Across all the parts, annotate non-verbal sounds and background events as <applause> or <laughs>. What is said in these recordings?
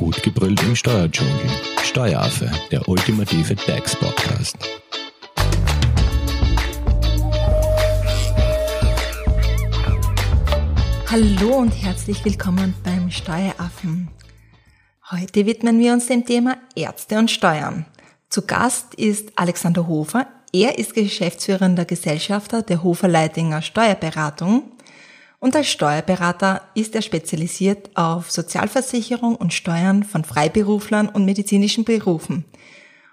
Gut gebrüllt im Steuerdschungel. Steueraffe, der ultimative DAX-Podcast. Hallo und herzlich willkommen beim Steueraffen. Heute widmen wir uns dem Thema Ärzte und Steuern. Zu Gast ist Alexander Hofer. Er ist geschäftsführender Gesellschafter der Hofer Leitinger Steuerberatung und als Steuerberater ist er spezialisiert auf Sozialversicherung und Steuern von Freiberuflern und medizinischen Berufen.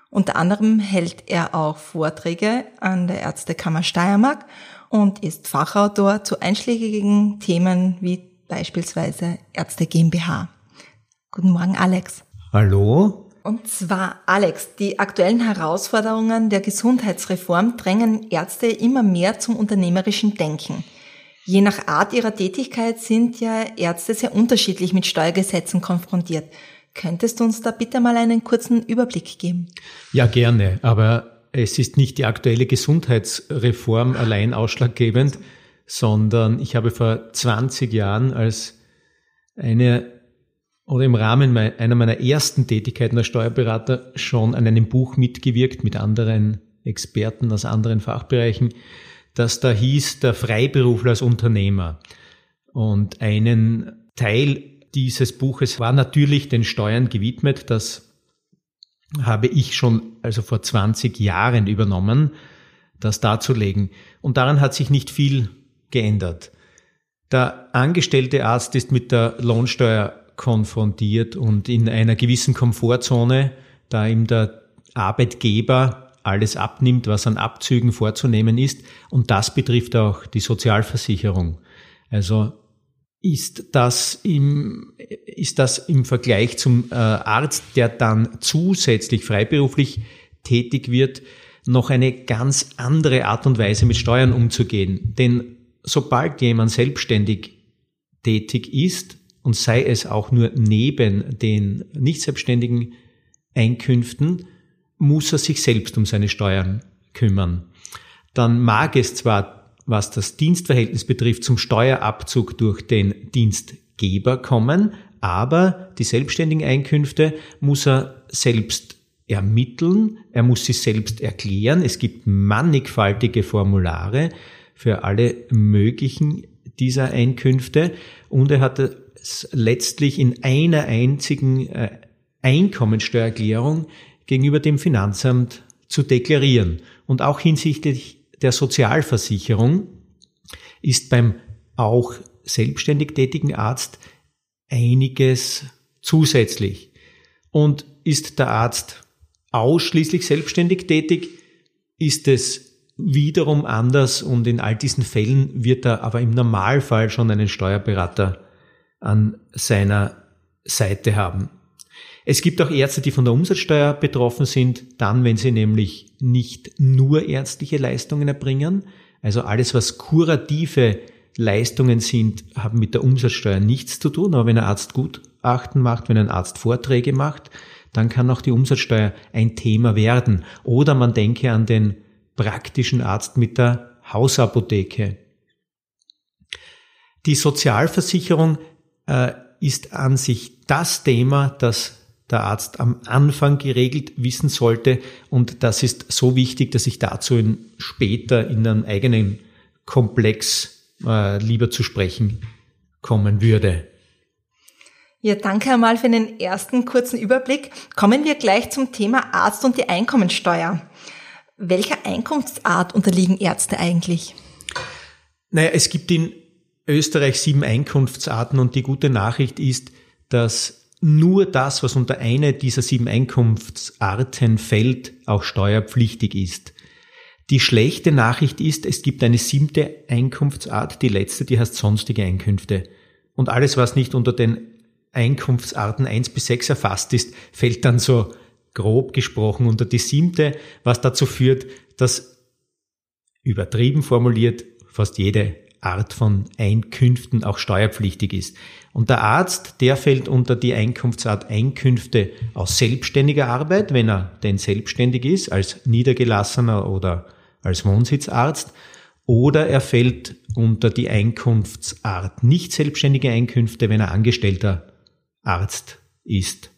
Unter anderem hält er auch Vorträge an der Ärztekammer Steiermark und ist Fachautor zu einschlägigen Themen wie beispielsweise Ärzte GmbH. Guten Morgen, Alex. Hallo. Und zwar, Alex, die aktuellen Herausforderungen der Gesundheitsreform drängen Ärzte immer mehr zum unternehmerischen Denken. Je nach Art ihrer Tätigkeit sind ja Ärzte sehr unterschiedlich mit Steuergesetzen konfrontiert. Könntest du uns da bitte mal einen kurzen Überblick geben? Ja, gerne. Aber es ist nicht die aktuelle Gesundheitsreform allein ausschlaggebend, sondern ich habe vor 20 Jahren als eine oder im Rahmen einer meiner ersten Tätigkeiten als Steuerberater schon an einem Buch mitgewirkt mit anderen Experten aus anderen Fachbereichen das da hieß, der Freiberufler als Unternehmer. Und einen Teil dieses Buches war natürlich den Steuern gewidmet. Das habe ich schon also vor 20 Jahren übernommen, das darzulegen. Und daran hat sich nicht viel geändert. Der angestellte Arzt ist mit der Lohnsteuer konfrontiert und in einer gewissen Komfortzone, da ihm der Arbeitgeber alles abnimmt, was an Abzügen vorzunehmen ist. Und das betrifft auch die Sozialversicherung. Also ist das im, ist das im Vergleich zum äh, Arzt, der dann zusätzlich freiberuflich tätig wird, noch eine ganz andere Art und Weise mit Steuern umzugehen. Denn sobald jemand selbstständig tätig ist und sei es auch nur neben den nicht selbstständigen Einkünften, muss er sich selbst um seine Steuern kümmern. Dann mag es zwar, was das Dienstverhältnis betrifft, zum Steuerabzug durch den Dienstgeber kommen, aber die selbstständigen Einkünfte muss er selbst ermitteln, er muss sie selbst erklären. Es gibt mannigfaltige Formulare für alle möglichen dieser Einkünfte und er hat es letztlich in einer einzigen äh, Einkommensteuererklärung gegenüber dem Finanzamt zu deklarieren. Und auch hinsichtlich der Sozialversicherung ist beim auch selbstständig tätigen Arzt einiges zusätzlich. Und ist der Arzt ausschließlich selbstständig tätig, ist es wiederum anders und in all diesen Fällen wird er aber im Normalfall schon einen Steuerberater an seiner Seite haben. Es gibt auch Ärzte, die von der Umsatzsteuer betroffen sind, dann, wenn sie nämlich nicht nur ärztliche Leistungen erbringen. Also alles, was kurative Leistungen sind, haben mit der Umsatzsteuer nichts zu tun. Aber wenn ein Arzt Gutachten macht, wenn ein Arzt Vorträge macht, dann kann auch die Umsatzsteuer ein Thema werden. Oder man denke an den praktischen Arzt mit der Hausapotheke. Die Sozialversicherung äh, ist an sich das Thema, das der Arzt am Anfang geregelt wissen sollte. Und das ist so wichtig, dass ich dazu in, später in einem eigenen Komplex äh, lieber zu sprechen kommen würde. Ja, danke einmal für den ersten kurzen Überblick. Kommen wir gleich zum Thema Arzt und die Einkommensteuer. Welcher Einkunftsart unterliegen Ärzte eigentlich? Naja, es gibt in Österreich sieben Einkunftsarten und die gute Nachricht ist, dass nur das, was unter eine dieser sieben Einkunftsarten fällt, auch steuerpflichtig ist. Die schlechte Nachricht ist, es gibt eine siebte Einkunftsart, die letzte, die heißt sonstige Einkünfte. Und alles, was nicht unter den Einkunftsarten eins bis sechs erfasst ist, fällt dann so grob gesprochen unter die siebte, was dazu führt, dass übertrieben formuliert fast jede Art von Einkünften auch steuerpflichtig ist. Und der Arzt, der fällt unter die Einkunftsart Einkünfte aus selbstständiger Arbeit, wenn er denn selbstständig ist, als niedergelassener oder als Wohnsitzarzt, oder er fällt unter die Einkunftsart nicht selbstständige Einkünfte, wenn er angestellter Arzt ist.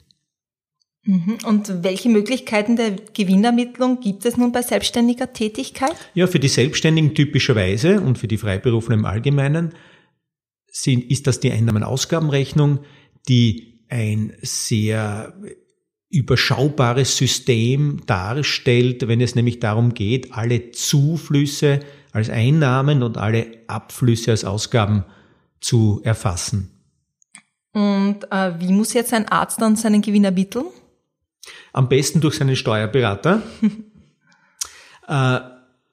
Mhm. Und welche Möglichkeiten der Gewinnermittlung gibt es nun bei selbstständiger Tätigkeit? Ja, für die Selbstständigen typischerweise und für die Freiberufler im Allgemeinen sind, ist das die Einnahmen-Ausgabenrechnung, die ein sehr überschaubares System darstellt, wenn es nämlich darum geht, alle Zuflüsse als Einnahmen und alle Abflüsse als Ausgaben zu erfassen. Und äh, wie muss jetzt ein Arzt dann seinen Gewinn ermitteln? Am besten durch seinen Steuerberater. <laughs> äh,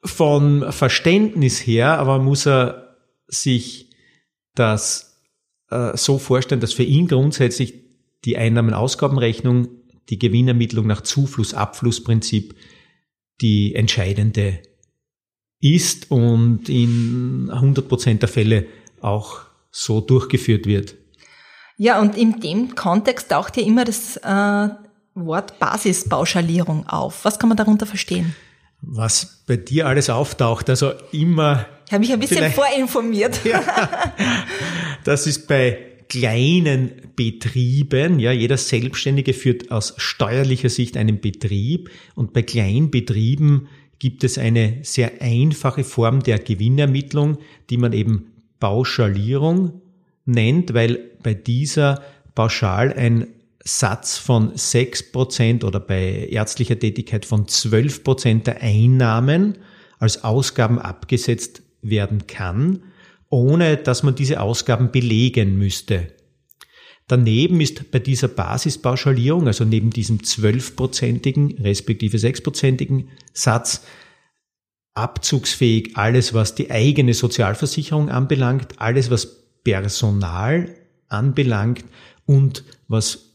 von Verständnis her, aber muss er sich das äh, so vorstellen, dass für ihn grundsätzlich die Einnahmen-Ausgabenrechnung, die Gewinnermittlung nach Zufluss-Abflussprinzip die entscheidende ist und in 100 Prozent der Fälle auch so durchgeführt wird. Ja, und in dem Kontext taucht ja immer das äh, Wort Basispauschalierung auf. Was kann man darunter verstehen? Was bei dir alles auftaucht, also immer. Ich habe mich ein bisschen vorinformiert. <laughs> Ja, das ist bei kleinen Betrieben, ja, jeder Selbstständige führt aus steuerlicher Sicht einen Betrieb und bei Kleinbetrieben gibt es eine sehr einfache Form der Gewinnermittlung, die man eben Pauschalierung nennt, weil bei dieser pauschal ein Satz von 6% oder bei ärztlicher Tätigkeit von 12% der Einnahmen als Ausgaben abgesetzt werden kann, ohne dass man diese Ausgaben belegen müsste. Daneben ist bei dieser Basispauschalierung, also neben diesem 12-prozentigen respektive 6-prozentigen Satz, abzugsfähig alles, was die eigene Sozialversicherung anbelangt, alles, was Personal anbelangt und was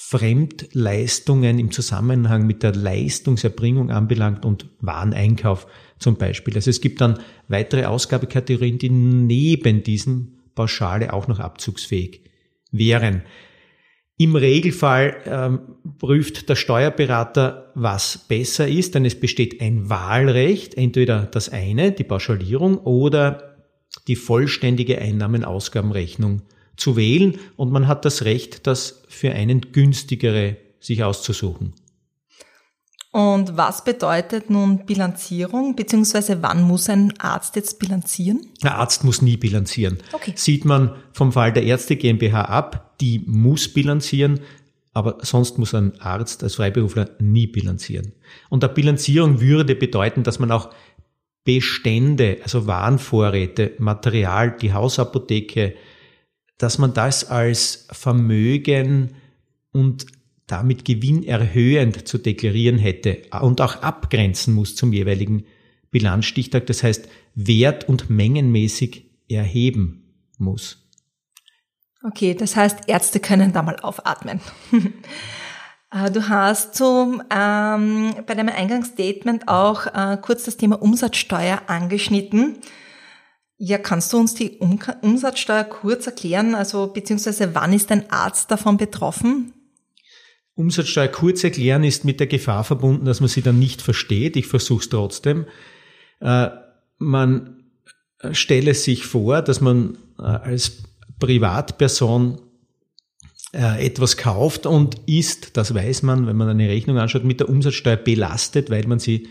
Fremdleistungen im Zusammenhang mit der Leistungserbringung anbelangt und Wareneinkauf zum Beispiel. Also es gibt dann weitere Ausgabekategorien, die neben diesen Pauschale auch noch abzugsfähig wären. Im Regelfall ähm, prüft der Steuerberater, was besser ist, denn es besteht ein Wahlrecht, entweder das eine, die Pauschalierung, oder die vollständige Einnahmen-Ausgabenrechnung zu wählen und man hat das Recht, das für einen günstigere sich auszusuchen. Und was bedeutet nun Bilanzierung, beziehungsweise wann muss ein Arzt jetzt bilanzieren? Ein Arzt muss nie bilanzieren. Okay. Sieht man vom Fall der Ärzte GmbH ab, die muss bilanzieren, aber sonst muss ein Arzt als Freiberufler nie bilanzieren. Und der Bilanzierung würde bedeuten, dass man auch Bestände, also Warenvorräte, Material, die Hausapotheke, dass man das als Vermögen und damit gewinnerhöhend zu deklarieren hätte und auch abgrenzen muss zum jeweiligen Bilanzstichtag, das heißt wert- und mengenmäßig erheben muss. Okay, das heißt, Ärzte können da mal aufatmen. <laughs> Äh, du hast zum, ähm, bei deinem Eingangsstatement auch äh, kurz das Thema Umsatzsteuer angeschnitten. Ja, kannst du uns die um Umsatzsteuer kurz erklären? Also beziehungsweise wann ist ein Arzt davon betroffen? Umsatzsteuer kurz erklären ist mit der Gefahr verbunden, dass man sie dann nicht versteht. Ich versuche es trotzdem. Äh, man stelle sich vor, dass man äh, als Privatperson äh, etwas kauft und ist, das weiß man, wenn man eine Rechnung anschaut, mit der Umsatzsteuer belastet, weil man sie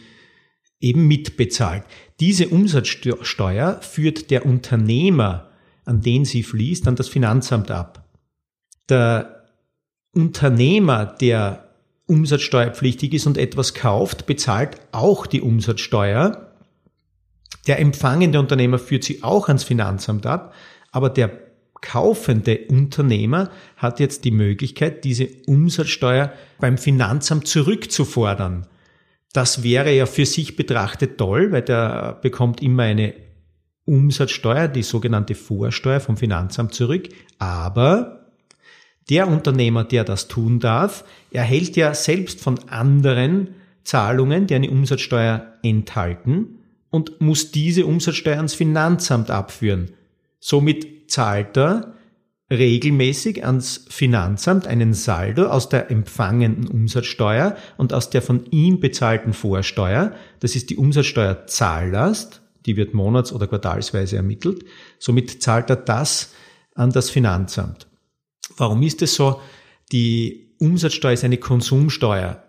eben mitbezahlt. Diese Umsatzsteuer führt der Unternehmer, an den sie fließt, an das Finanzamt ab. Der Unternehmer, der umsatzsteuerpflichtig ist und etwas kauft, bezahlt auch die Umsatzsteuer. Der empfangende Unternehmer führt sie auch ans Finanzamt ab, aber der kaufende Unternehmer hat jetzt die Möglichkeit, diese Umsatzsteuer beim Finanzamt zurückzufordern. Das wäre ja für sich betrachtet toll, weil der bekommt immer eine Umsatzsteuer, die sogenannte Vorsteuer vom Finanzamt zurück. Aber der Unternehmer, der das tun darf, erhält ja selbst von anderen Zahlungen, die eine Umsatzsteuer enthalten und muss diese Umsatzsteuer ans Finanzamt abführen. Somit zahlt er regelmäßig ans Finanzamt einen Saldo aus der empfangenden Umsatzsteuer und aus der von ihm bezahlten Vorsteuer. Das ist die Umsatzsteuerzahllast, die wird monats- oder quartalsweise ermittelt. Somit zahlt er das an das Finanzamt. Warum ist es so? Die Umsatzsteuer ist eine Konsumsteuer.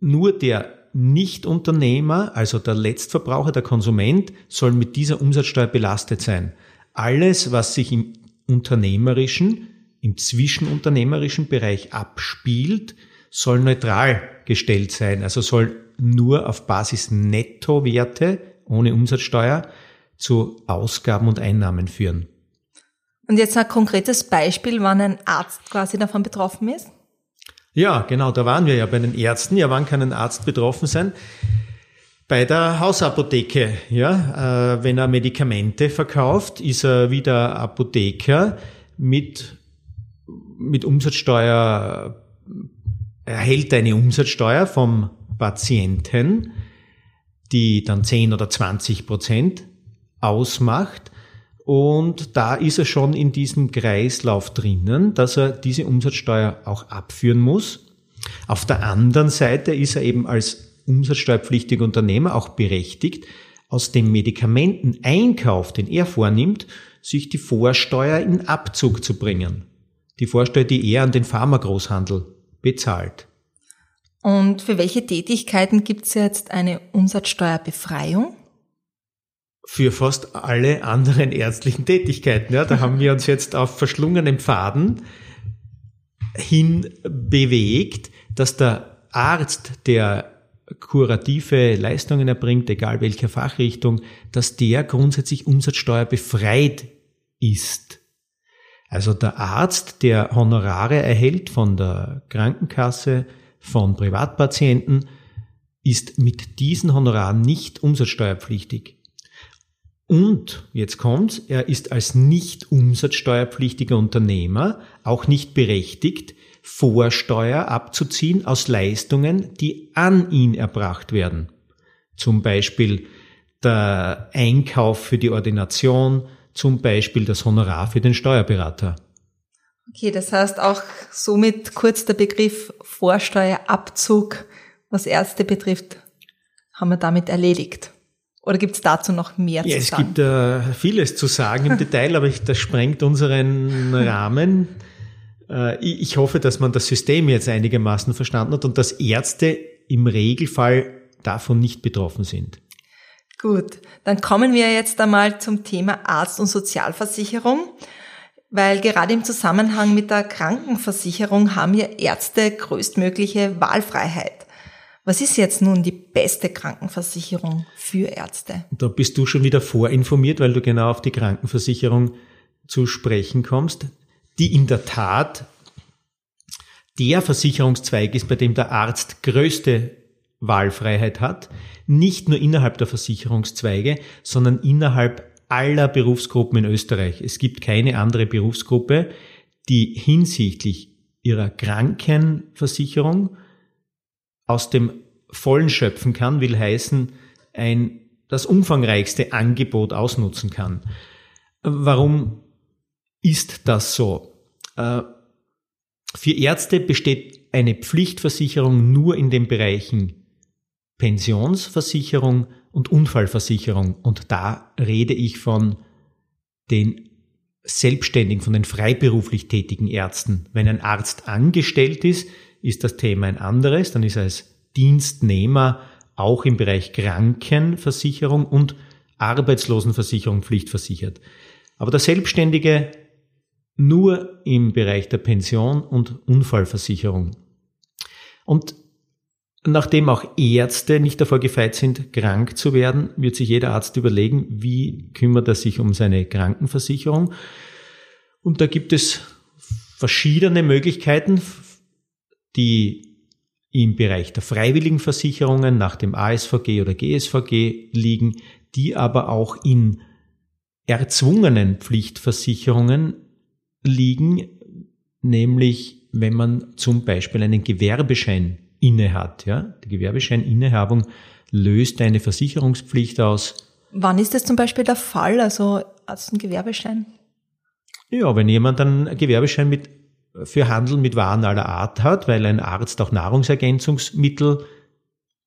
Nur der Nichtunternehmer, also der Letztverbraucher, der Konsument, soll mit dieser Umsatzsteuer belastet sein. Alles, was sich im unternehmerischen, im zwischenunternehmerischen Bereich abspielt, soll neutral gestellt sein. Also soll nur auf Basis Nettowerte ohne Umsatzsteuer zu Ausgaben und Einnahmen führen. Und jetzt ein konkretes Beispiel, wann ein Arzt quasi davon betroffen ist? Ja, genau, da waren wir ja bei den Ärzten. Ja, wann kann ein Arzt betroffen sein? Bei der Hausapotheke, ja, äh, wenn er Medikamente verkauft, ist er wieder Apotheker mit, mit Umsatzsteuer, erhält eine Umsatzsteuer vom Patienten, die dann 10 oder 20 Prozent ausmacht. Und da ist er schon in diesem Kreislauf drinnen, dass er diese Umsatzsteuer auch abführen muss. Auf der anderen Seite ist er eben als umsatzsteuerpflichtiger Unternehmer auch berechtigt, aus dem Medikamenteneinkauf, den er vornimmt, sich die Vorsteuer in Abzug zu bringen. Die Vorsteuer, die er an den Pharmagroßhandel bezahlt. Und für welche Tätigkeiten gibt es jetzt eine Umsatzsteuerbefreiung? für fast alle anderen ärztlichen Tätigkeiten. Ja, da haben wir uns jetzt auf verschlungenen Pfaden hin bewegt, dass der Arzt, der kurative Leistungen erbringt, egal welcher Fachrichtung, dass der grundsätzlich Umsatzsteuer befreit ist. Also der Arzt, der Honorare erhält von der Krankenkasse, von Privatpatienten, ist mit diesen Honoraren nicht umsatzsteuerpflichtig. Und jetzt kommt's, er ist als nicht umsatzsteuerpflichtiger Unternehmer auch nicht berechtigt, Vorsteuer abzuziehen aus Leistungen, die an ihn erbracht werden. Zum Beispiel der Einkauf für die Ordination, zum Beispiel das Honorar für den Steuerberater. Okay, das heißt auch somit kurz der Begriff Vorsteuerabzug, was Ärzte betrifft, haben wir damit erledigt. Oder gibt es dazu noch mehr ja, zu sagen? Es gibt äh, vieles zu sagen im <laughs> Detail, aber ich, das sprengt unseren Rahmen. Äh, ich, ich hoffe, dass man das System jetzt einigermaßen verstanden hat und dass Ärzte im Regelfall davon nicht betroffen sind. Gut, dann kommen wir jetzt einmal zum Thema Arzt- und Sozialversicherung, weil gerade im Zusammenhang mit der Krankenversicherung haben ja Ärzte größtmögliche Wahlfreiheit. Was ist jetzt nun die beste Krankenversicherung für Ärzte? Da bist du schon wieder vorinformiert, weil du genau auf die Krankenversicherung zu sprechen kommst, die in der Tat der Versicherungszweig ist, bei dem der Arzt größte Wahlfreiheit hat, nicht nur innerhalb der Versicherungszweige, sondern innerhalb aller Berufsgruppen in Österreich. Es gibt keine andere Berufsgruppe, die hinsichtlich ihrer Krankenversicherung aus dem Vollen schöpfen kann, will heißen, ein, das umfangreichste Angebot ausnutzen kann. Warum ist das so? Äh, für Ärzte besteht eine Pflichtversicherung nur in den Bereichen Pensionsversicherung und Unfallversicherung. Und da rede ich von den selbstständigen, von den freiberuflich tätigen Ärzten. Wenn ein Arzt angestellt ist, ist das Thema ein anderes. Dann ist er als Dienstnehmer auch im Bereich Krankenversicherung und Arbeitslosenversicherung pflichtversichert. Aber der Selbstständige nur im Bereich der Pension und Unfallversicherung. Und nachdem auch Ärzte nicht davor gefeit sind, krank zu werden, wird sich jeder Arzt überlegen, wie kümmert er sich um seine Krankenversicherung. Und da gibt es verschiedene Möglichkeiten die im Bereich der freiwilligen Versicherungen nach dem ASVG oder GSVG liegen, die aber auch in erzwungenen Pflichtversicherungen liegen, nämlich wenn man zum Beispiel einen Gewerbeschein innehat. Ja? Die Gewerbescheininnehabung löst eine Versicherungspflicht aus. Wann ist das zum Beispiel der Fall, also als ein Gewerbeschein? Ja, wenn jemand einen Gewerbeschein mit für Handel mit Waren aller Art hat, weil ein Arzt auch Nahrungsergänzungsmittel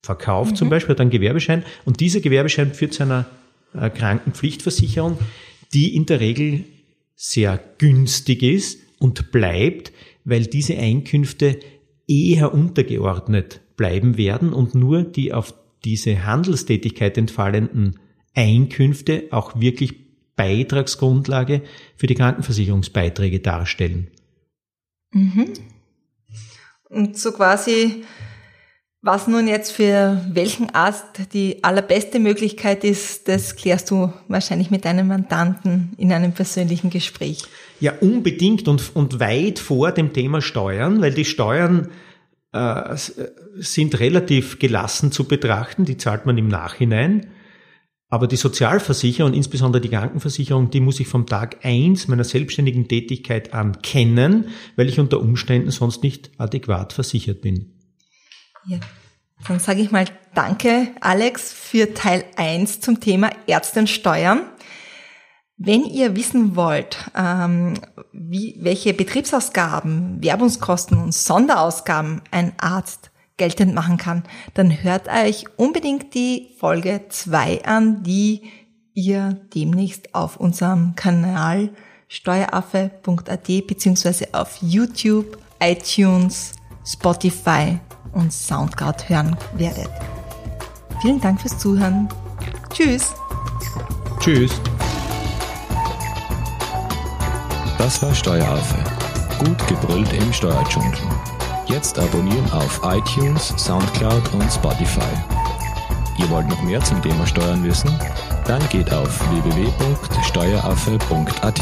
verkauft, mhm. zum Beispiel, hat einen Gewerbeschein. Und dieser Gewerbeschein führt zu einer äh, Krankenpflichtversicherung, die in der Regel sehr günstig ist und bleibt, weil diese Einkünfte eher untergeordnet bleiben werden und nur die auf diese Handelstätigkeit entfallenden Einkünfte auch wirklich Beitragsgrundlage für die Krankenversicherungsbeiträge darstellen. Mhm. Und so quasi, was nun jetzt für welchen Arzt die allerbeste Möglichkeit ist, das klärst du wahrscheinlich mit deinem Mandanten in einem persönlichen Gespräch. Ja, unbedingt und, und weit vor dem Thema Steuern, weil die Steuern äh, sind relativ gelassen zu betrachten, die zahlt man im Nachhinein. Aber die Sozialversicherung, insbesondere die Krankenversicherung, die muss ich vom Tag eins meiner selbstständigen Tätigkeit an kennen, weil ich unter Umständen sonst nicht adäquat versichert bin. Ja. Dann sage ich mal Danke, Alex, für Teil eins zum Thema Ärzte und Steuern. Wenn ihr wissen wollt, ähm, wie, welche Betriebsausgaben, Werbungskosten und Sonderausgaben ein Arzt geltend machen kann, dann hört euch unbedingt die Folge 2 an, die ihr demnächst auf unserem Kanal steueraffe.at beziehungsweise auf YouTube, iTunes, Spotify und Soundcloud hören werdet. Vielen Dank fürs Zuhören. Tschüss. Tschüss. Das war Steueraffe. Gut gebrüllt im Steuerdschungel. Jetzt abonnieren auf iTunes, Soundcloud und Spotify. Ihr wollt noch mehr zum Thema Steuern wissen? Dann geht auf www.steueraffe.at.